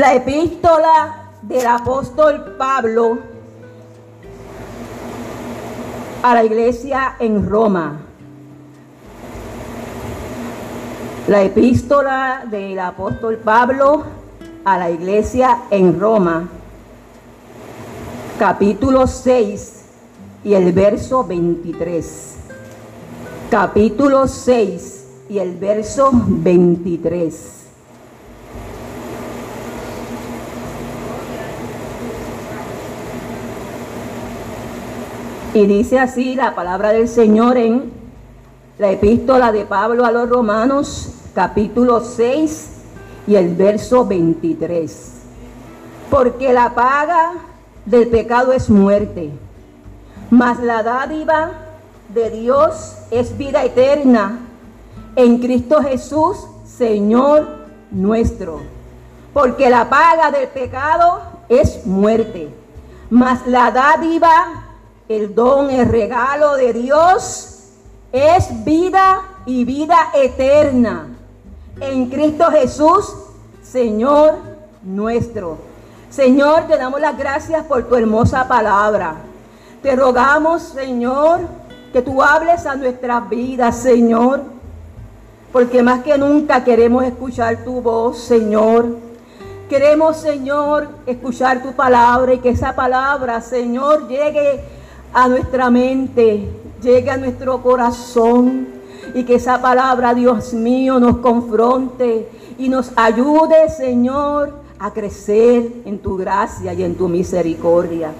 La epístola del apóstol Pablo a la iglesia en Roma. La epístola del apóstol Pablo a la iglesia en Roma, capítulo 6 y el verso 23. Capítulo 6 y el verso 23. Y dice así la palabra del Señor en la epístola de Pablo a los Romanos, capítulo 6 y el verso 23. Porque la paga del pecado es muerte, mas la dádiva de Dios es vida eterna en Cristo Jesús, Señor nuestro. Porque la paga del pecado es muerte, mas la dádiva el don, el regalo de Dios es vida y vida eterna en Cristo Jesús, Señor nuestro. Señor, te damos las gracias por tu hermosa palabra. Te rogamos, Señor, que tú hables a nuestras vidas, Señor, porque más que nunca queremos escuchar tu voz, Señor. Queremos, Señor, escuchar tu palabra y que esa palabra, Señor, llegue a nuestra mente, llegue a nuestro corazón y que esa palabra, Dios mío, nos confronte y nos ayude, Señor, a crecer en tu gracia y en tu misericordia.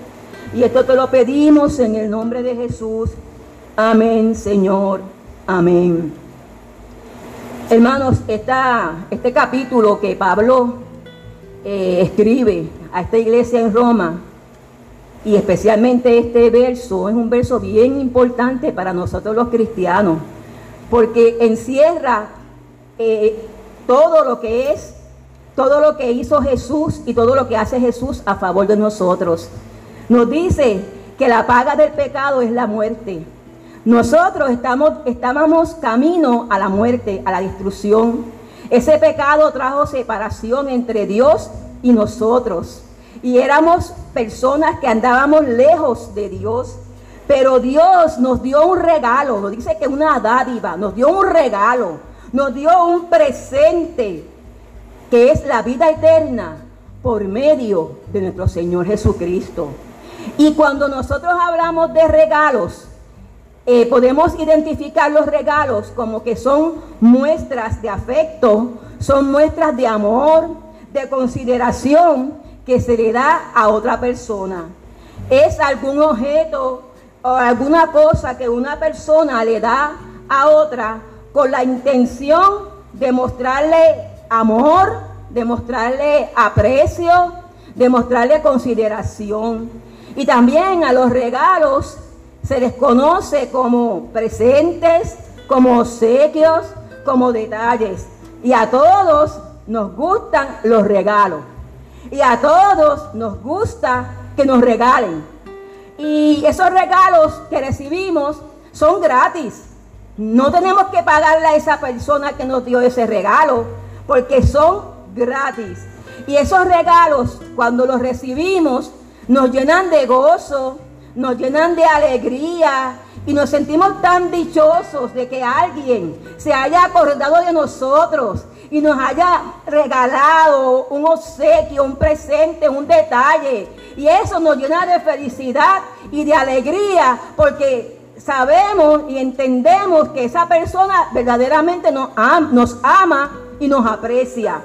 Y esto te lo pedimos en el nombre de Jesús. Amén, Señor. Amén. Hermanos, esta, este capítulo que Pablo eh, escribe a esta iglesia en Roma, y especialmente este verso es un verso bien importante para nosotros los cristianos, porque encierra eh, todo lo que es, todo lo que hizo Jesús y todo lo que hace Jesús a favor de nosotros. Nos dice que la paga del pecado es la muerte. Nosotros estamos, estábamos camino a la muerte, a la destrucción. Ese pecado trajo separación entre Dios y nosotros y éramos personas que andábamos lejos de Dios. Pero Dios nos dio un regalo, nos dice que una dádiva, nos dio un regalo, nos dio un presente que es la vida eterna por medio de nuestro Señor Jesucristo. Y cuando nosotros hablamos de regalos, eh, podemos identificar los regalos como que son muestras de afecto, son muestras de amor, de consideración que se le da a otra persona. Es algún objeto o alguna cosa que una persona le da a otra con la intención de mostrarle amor, de mostrarle aprecio, de mostrarle consideración. Y también a los regalos se les conoce como presentes, como obsequios, como detalles. Y a todos nos gustan los regalos. Y a todos nos gusta que nos regalen. Y esos regalos que recibimos son gratis. No tenemos que pagarle a esa persona que nos dio ese regalo, porque son gratis. Y esos regalos, cuando los recibimos, nos llenan de gozo, nos llenan de alegría y nos sentimos tan dichosos de que alguien se haya acordado de nosotros y nos haya regalado un obsequio, un presente, un detalle. Y eso nos llena de felicidad y de alegría porque sabemos y entendemos que esa persona verdaderamente nos, ama, y nos aprecia.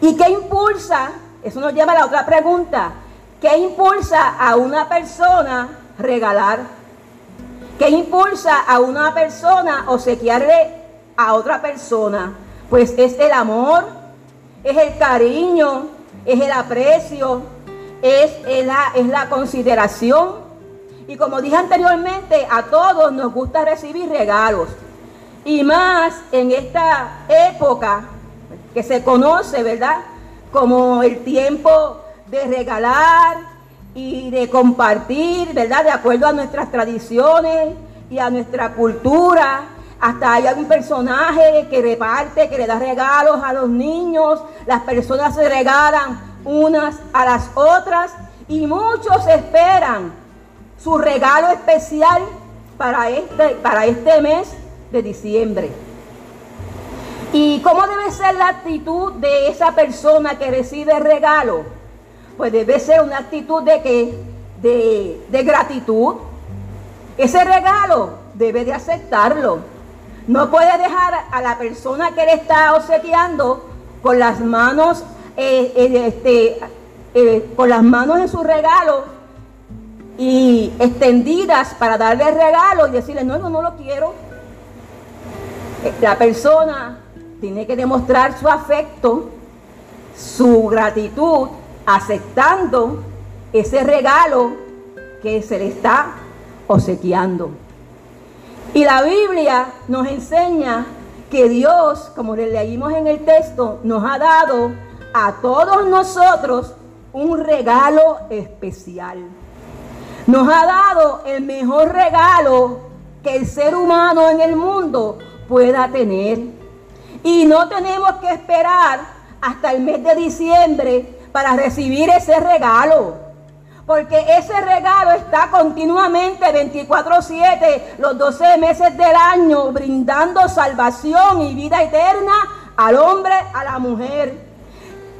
¿Y qué impulsa? Eso nos lleva a la otra pregunta. ¿Qué impulsa a una persona regalar? ¿Qué impulsa a una persona obsequiarle a otra persona? Pues es el amor, es el cariño, es el aprecio, es, la, es la consideración. Y como dije anteriormente, a todos nos gusta recibir regalos. Y más en esta época que se conoce, ¿verdad? Como el tiempo de regalar y de compartir, ¿verdad? De acuerdo a nuestras tradiciones y a nuestra cultura hasta hay algún personaje que reparte, que le da regalos a los niños, las personas se regalan unas a las otras y muchos esperan su regalo especial para este, para este mes de diciembre. ¿Y cómo debe ser la actitud de esa persona que recibe el regalo? Pues debe ser una actitud de que de, de gratitud. Ese regalo debe de aceptarlo. No puede dejar a la persona que le está obsequiando con las manos, eh, eh, este, eh, con las manos en su regalo y extendidas para darle regalo y decirle, no, no, no lo quiero. La persona tiene que demostrar su afecto, su gratitud, aceptando ese regalo que se le está obsequiando. Y la Biblia nos enseña que Dios, como le leímos en el texto, nos ha dado a todos nosotros un regalo especial. Nos ha dado el mejor regalo que el ser humano en el mundo pueda tener. Y no tenemos que esperar hasta el mes de diciembre para recibir ese regalo. Porque ese regalo está continuamente 24/7, los 12 meses del año, brindando salvación y vida eterna al hombre, a la mujer.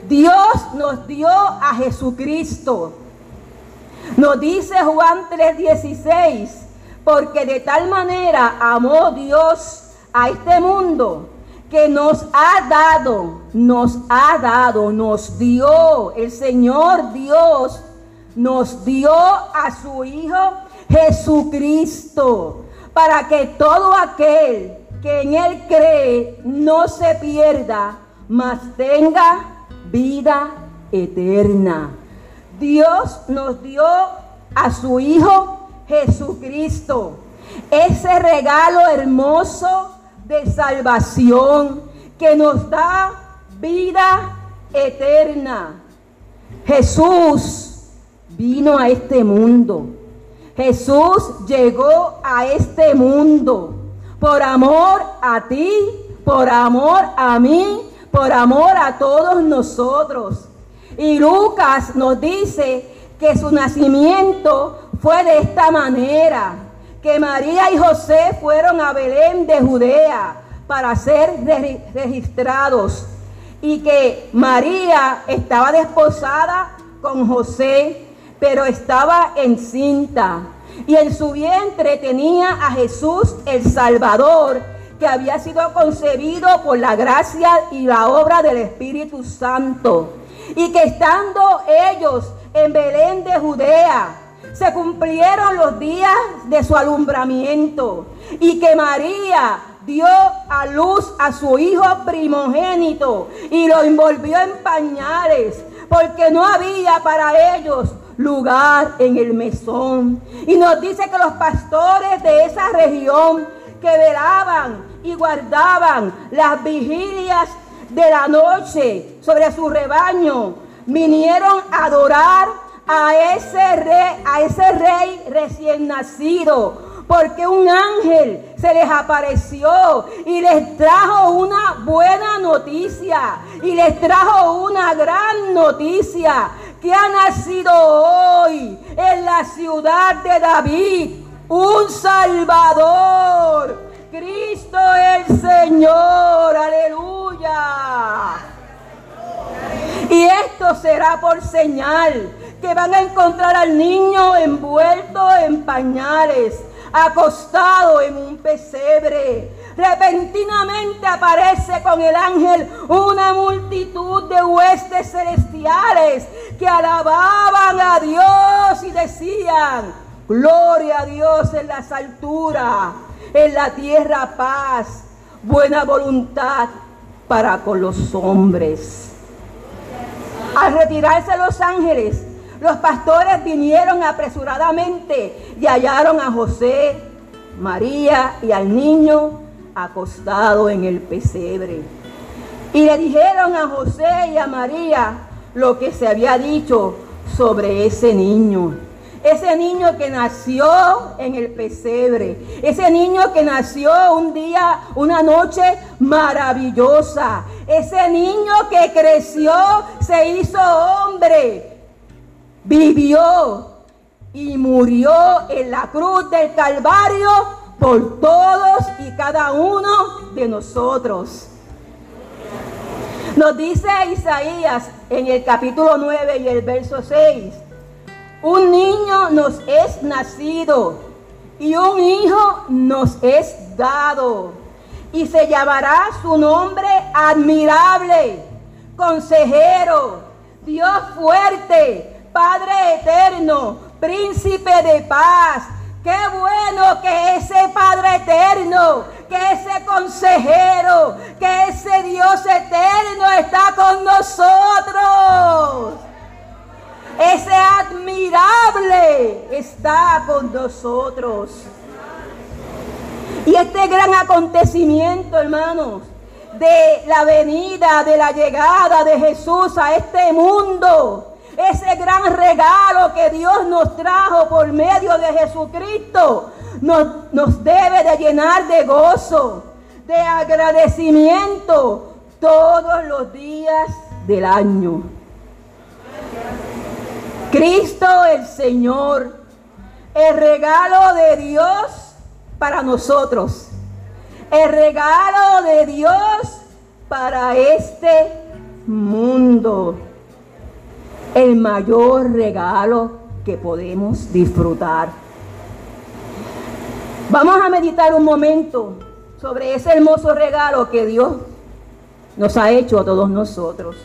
Dios nos dio a Jesucristo. Nos dice Juan 3:16, porque de tal manera amó Dios a este mundo que nos ha dado, nos ha dado, nos dio, el Señor Dios nos dio a su Hijo Jesucristo, para que todo aquel que en Él cree no se pierda, mas tenga vida eterna. Dios nos dio a su Hijo Jesucristo, ese regalo hermoso de salvación que nos da vida eterna. Jesús vino a este mundo. Jesús llegó a este mundo por amor a ti, por amor a mí, por amor a todos nosotros. Y Lucas nos dice que su nacimiento fue de esta manera, que María y José fueron a Belén de Judea para ser registrados y que María estaba desposada con José, pero estaba encinta. Y en su vientre tenía a Jesús el Salvador, que había sido concebido por la gracia y la obra del Espíritu Santo y que estando ellos en Belén de Judea, se cumplieron los días de su alumbramiento y que María dio a luz a su hijo primogénito y lo envolvió en pañales porque no había para ellos lugar en el mesón. Y nos dice que los pastores de esa región que velaban y guardaban las vigilias de la noche sobre su rebaño, vinieron a adorar a ese rey, a ese rey recién nacido, porque un ángel se les apareció y les trajo una buena noticia y les trajo una gran noticia que ha nacido hoy en la ciudad de David un Salvador Cristo el Señor, aleluya. Y esto será por señal que van a encontrar al niño envuelto en pañales, acostado en un pesebre. Repentinamente aparece con el ángel una multitud de huestes celestiales que alababan a Dios y decían, gloria a Dios en las alturas en la tierra paz, buena voluntad para con los hombres. Al retirarse los ángeles, los pastores vinieron apresuradamente y hallaron a José, María y al niño acostado en el pesebre. Y le dijeron a José y a María lo que se había dicho sobre ese niño. ese niño que nació en el pesebre, ese niño que nació un día, una noche maravillosa, ese niño que creció, se hizo hombre, vivió y murió en la cruz del Calvario por todos y cada uno de nosotros. Nos dice Isaías en el capítulo 9 y el verso 6, un niño nos es nacido y un hijo nos es dado y se llamará su nombre admirable, consejero, Dios fuerte, Padre eterno, príncipe de paz. Qué bueno que ese Padre eterno, que ese consejero, que ese Dios eterno está con nosotros. Ese admirable está con nosotros. Y este gran acontecimiento, hermanos, de la venida, de la llegada de Jesús a este mundo, ese gran regalo que Dios nos trajo por medio de Jesucristo, nos, nos debe de llenar de gozo, de agradecimiento todos los días del año. Cristo el Señor, el regalo de Dios para nosotros, el regalo de Dios para este mundo, el mayor regalo que podemos disfrutar. Vamos a meditar un momento sobre ese hermoso regalo que Dios nos ha hecho a todos nosotros.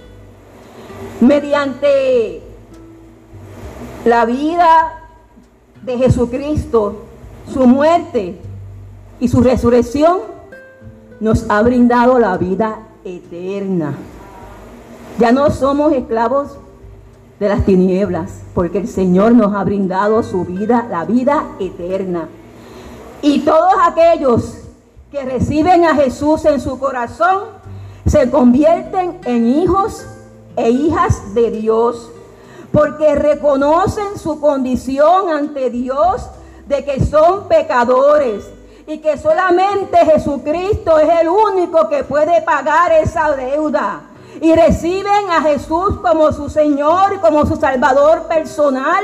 Mediante la vida de Jesucristo, su muerte y su resurrección, nos ha brindado la vida eterna. Ya no somos esclavos de las tinieblas, porque el Señor nos ha brindado su vida, la vida eterna. Y todos aquellos que reciben a Jesús en su corazón se convierten en hijos e hijas de Dios porque reconocen su condición ante Dios de que son pecadores y que solamente Jesucristo es el único que puede pagar esa deuda. Y reciben a Jesús como su Señor, como su Salvador personal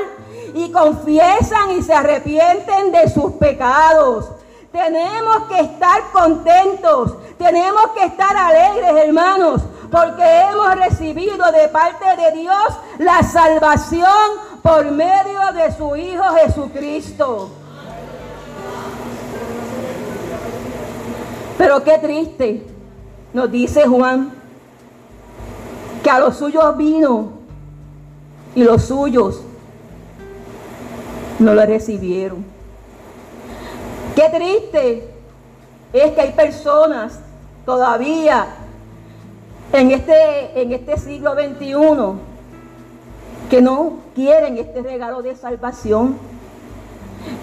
y confiesan y se arrepienten de sus pecados. Tenemos que estar contentos, tenemos que estar alegres, hermanos, porque hemos recibido de parte de Dios la salvación por medio de su Hijo Jesucristo. Pero qué triste, nos dice Juan, que a los suyos vino y los suyos no lo recibieron. Qué triste es que hay personas todavía en este, en este siglo XXI que no quieren este regalo de salvación,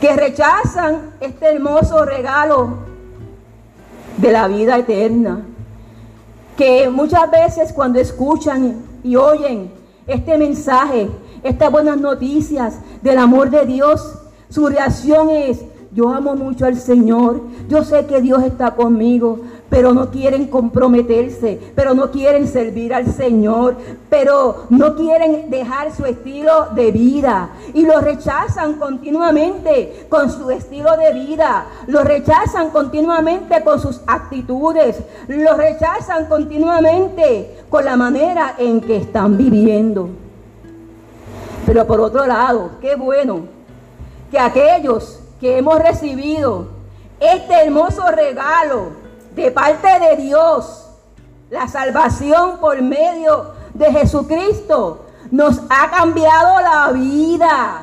que rechazan este hermoso regalo de la vida eterna, que muchas veces cuando escuchan y oyen este mensaje, estas buenas noticias del amor de Dios, su reacción es, yo amo mucho al Señor, yo sé que Dios está conmigo, pero no quieren comprometerse, pero no quieren servir al Señor, pero no quieren dejar su estilo de vida. Y lo rechazan continuamente con su estilo de vida, lo rechazan continuamente con sus actitudes, lo rechazan continuamente con la manera en que están viviendo. Pero por otro lado, qué bueno que aquellos que hemos recibido este hermoso regalo de parte de Dios, la salvación por medio de Jesucristo, nos ha cambiado la vida,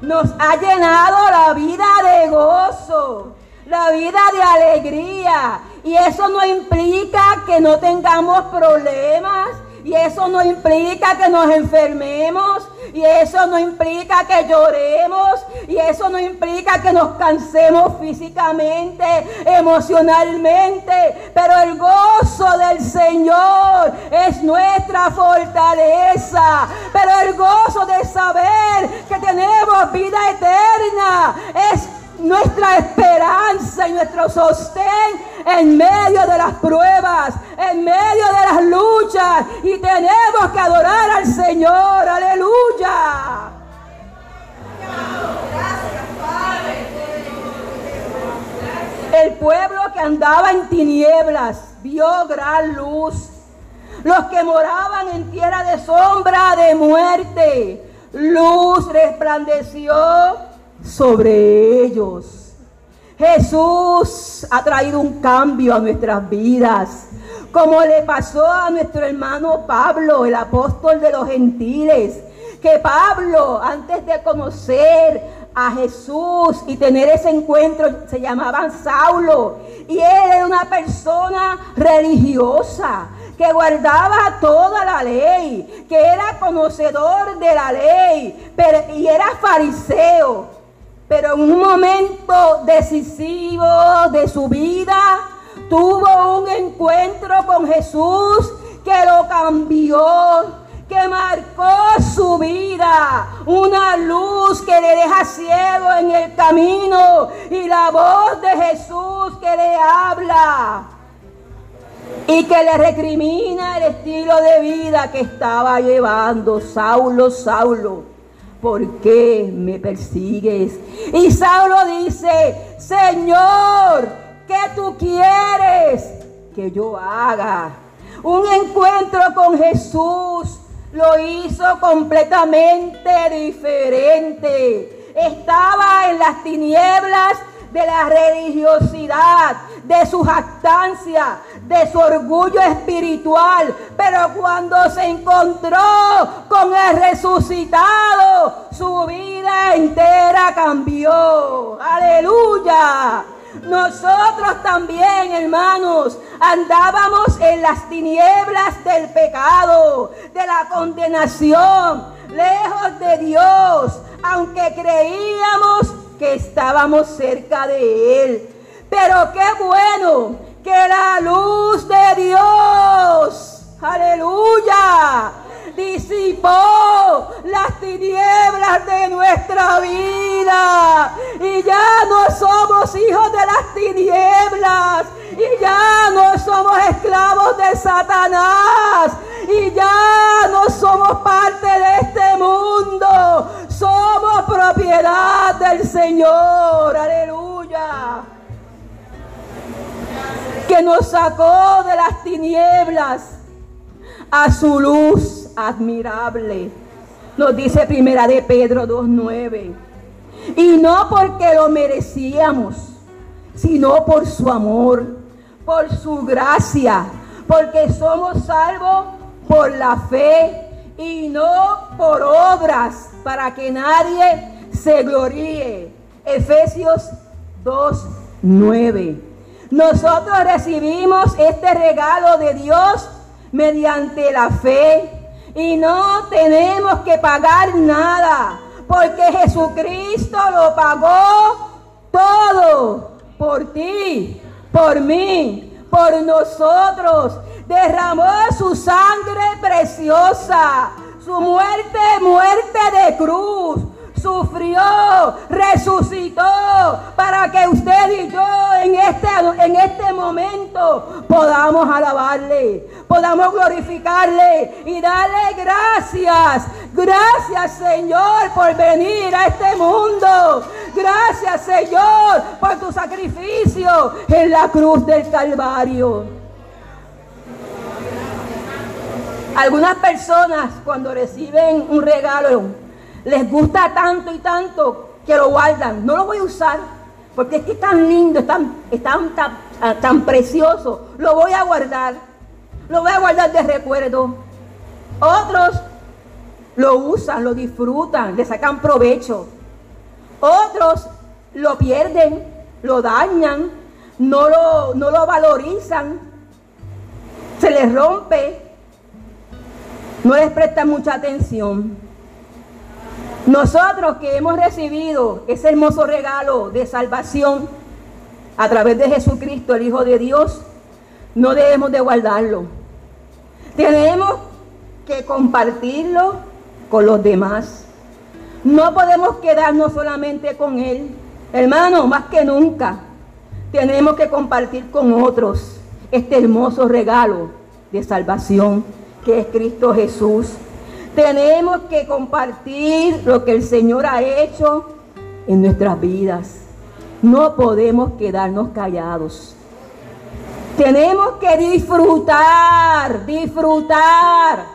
nos ha llenado la vida de gozo, la vida de alegría. Y eso no implica que no tengamos problemas, y eso no implica que nos enfermemos. Y eso no implica que lloremos. Y eso no implica que nos cansemos físicamente, emocionalmente. Pero el gozo del Señor es nuestra fortaleza. Pero el gozo de saber que tenemos vida eterna es nuestra esperanza y nuestro sostén en medio de las pruebas, en medio de las luchas. Y tenemos que adorar al Señor. Aleluya. El pueblo que andaba en tinieblas vio gran luz. Los que moraban en tierra de sombra de muerte, luz resplandeció sobre ellos. Jesús ha traído un cambio a nuestras vidas, como le pasó a nuestro hermano Pablo, el apóstol de los gentiles, que Pablo, antes de conocer a Jesús y tener ese encuentro, se llamaban Saulo, y él era una persona religiosa, que guardaba toda la ley, que era conocedor de la ley, pero, y era fariseo. Pero en un momento decisivo de su vida, tuvo un encuentro con Jesús que lo cambió, que marcó su vida, una luz que le deja ciego en el camino y la voz de Jesús que le habla y que le recrimina el estilo de vida que estaba llevando Saulo, Saulo. ¿Por qué me persigues? Y Saulo dice, Señor, ¿qué tú quieres que yo haga? Un encuentro con Jesús lo hizo completamente diferente. Estaba en las tinieblas de la religiosidad, de su jactancia, de su orgullo espiritual. Pero cuando se encontró con el resucitado, su vida entera cambió. Aleluya. Nosotros también, hermanos, andábamos en las tinieblas del pecado, de la condenación, lejos de Dios, aunque creíamos que estábamos cerca de Él. Pero qué bueno que la luz de Dios, aleluya, disipó las tinieblas de nuestra vida. Y ya no somos hijos de las tinieblas. Y ya no somos esclavos de Satanás. Y ya no somos parte de este mundo. Somos propiedad del Señor. Aleluya. Que nos sacó de las tinieblas a su luz admirable. Nos dice primera de Pedro 2.9. Y no porque lo merecíamos, sino por su amor, por su gracia, porque somos salvos por la fe y no por obras, para que nadie se gloríe. Efesios 2.9. Nosotros recibimos este regalo de Dios mediante la fe y no tenemos que pagar nada porque Jesucristo lo pagó todo por ti, por mí, por nosotros. Derramó su sangre preciosa, su muerte, muerte de cruz sufrió, resucitó para que usted y yo en este, en este momento podamos alabarle, podamos glorificarle y darle gracias. Gracias Señor por venir a este mundo. Gracias Señor por tu sacrificio en la cruz del Calvario. Algunas personas cuando reciben un regalo les gusta tanto y tanto que lo guardan. No lo voy a usar porque es que es tan lindo, es tan, ah, tan, precioso. Lo voy a guardar. Lo voy a guardar de recuerdo. Otros lo usan, lo disfrutan, le sacan provecho. Otros lo pierden, lo dañan, no lo, no lo valorizan, se les rompe, no les prestan mucha atención. Nosotros que hemos recibido ese hermoso regalo de salvación a través de Jesucristo, el Hijo de Dios, no debemos de guardarlo. Tenemos que compartirlo con los demás. No podemos quedarnos solamente con Él. Hermano, más que nunca, tenemos que compartir con otros este hermoso regalo de salvación que es Cristo Jesús. Tenemos que compartir lo que el Señor ha hecho en nuestras vidas. No podemos quedarnos callados. Tenemos que disfrutar, disfrutar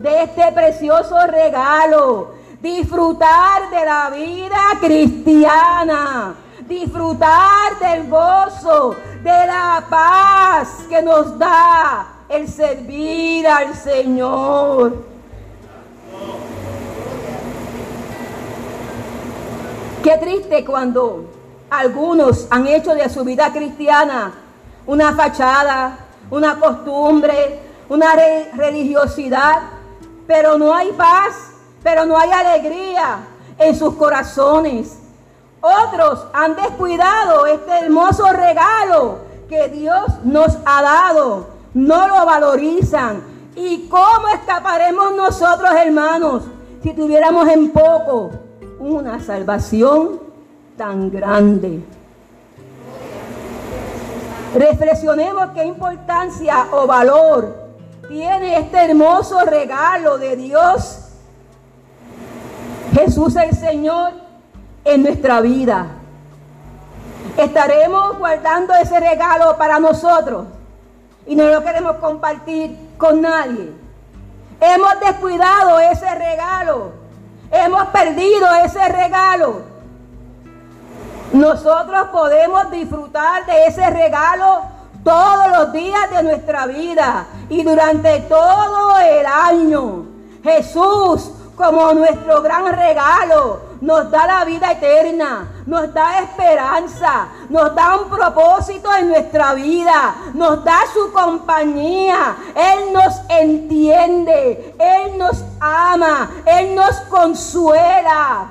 de este precioso regalo, disfrutar de la vida cristiana, disfrutar del gozo, de la paz que nos da el servir al Señor. Qué triste cuando algunos han hecho de su vida cristiana una fachada, una costumbre, una religiosidad, pero no hay paz, pero no hay alegría en sus corazones. Otros han descuidado este hermoso regalo que Dios nos ha dado, no lo valorizan. ¿Y cómo escaparemos nosotros, hermanos, si tuviéramos en poco una salvación tan grande? Reflexionemos qué importancia o valor tiene este hermoso regalo de Dios, Jesús el Señor, en nuestra vida. Estaremos guardando ese regalo para nosotros y no lo queremos compartir con nadie. Hemos descuidado ese regalo. Hemos perdido ese regalo. Nosotros podemos disfrutar de ese regalo todos los días de nuestra vida y durante todo el año. Jesús, como nuestro gran regalo, nos da la vida eterna, nos da esperanza, nos da un propósito en nuestra vida, nos da su compañía. Él nos entiende, Él nos ama, Él nos consuela.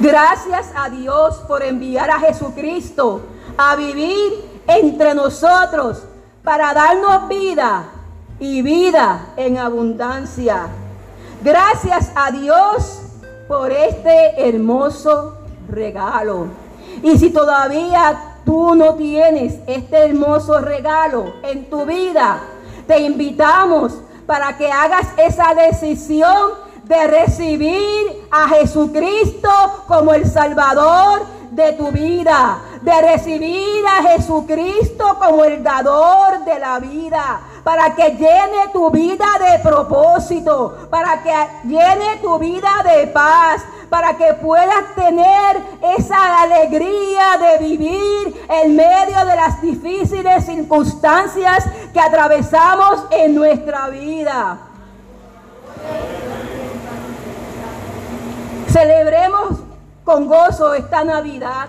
Gracias a Dios por enviar a Jesucristo a vivir entre nosotros para darnos vida y vida en abundancia. Gracias a Dios por este hermoso regalo. Y si todavía tú no tienes este hermoso regalo en tu vida, te invitamos para que hagas esa decisión de recibir a Jesucristo como el Salvador de tu vida, de recibir a Jesucristo como el dador de la vida, para que llene tu vida de propósito, para que llene tu vida de paz, para que puedas tener esa alegría de vivir en medio de las difíciles circunstancias que atravesamos en nuestra vida. Celebremos con gozo esta Navidad.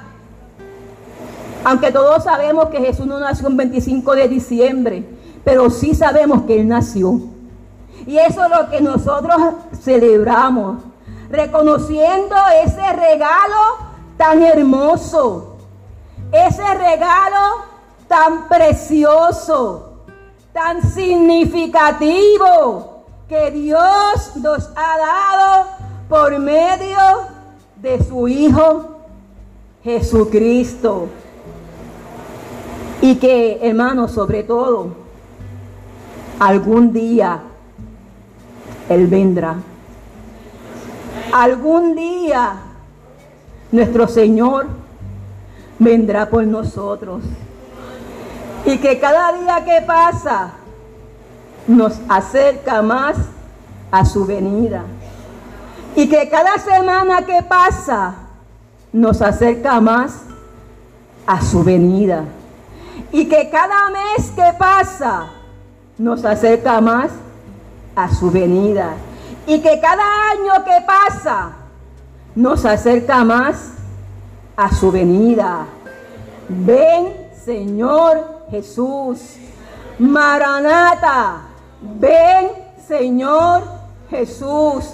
Aunque todos sabemos que Jesús no nació el 25 de diciembre, pero sí sabemos que Él nació. Y eso es lo que nosotros celebramos, reconociendo ese regalo tan hermoso, ese regalo tan precioso, tan significativo que Dios nos ha dado por medio de su Hijo Jesucristo. Y que, hermanos, sobre todo, algún día Él vendrá. Algún día nuestro Señor vendrá por nosotros. Y que cada día que pasa nos acerca más a su venida. Y que cada semana que pasa nos acerca más a su venida. Y que cada mes que pasa nos acerca más a su venida. Y que cada año que pasa nos acerca más a su venida. Ven, Señor Jesús. Maranata. Ven, Señor Jesús.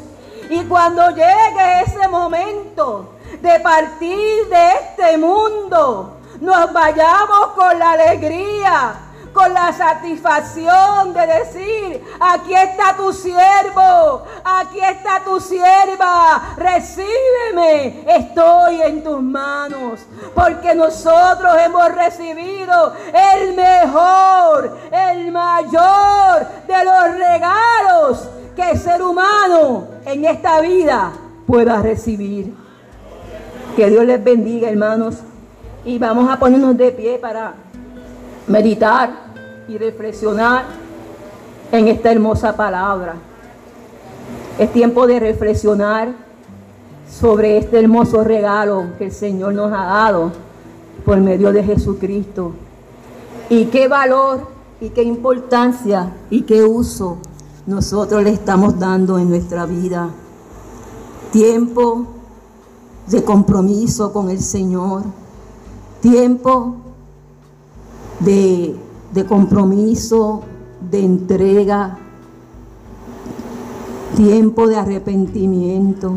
Y cuando llegue ese momento de partir de este mundo, nos vayamos con la alegría, con la satisfacción de decir, aquí está tu siervo, aquí está tu sierva, recíbeme, estoy en tus manos, porque nosotros hemos recibido el mejor, el mayor de los regalos que el ser humano en esta vida pueda recibir. Que Dios les bendiga, hermanos. Y vamos a ponernos de pie para meditar y reflexionar en esta hermosa palabra. Es tiempo de reflexionar sobre este hermoso regalo que el Señor nos ha dado por medio de Jesucristo. Y qué valor y qué importancia y qué uso nosotros le estamos dando en nuestra vida. Tiempo de compromiso con el Señor tiempo de, de compromiso, de entrega, tiempo de arrepentimiento.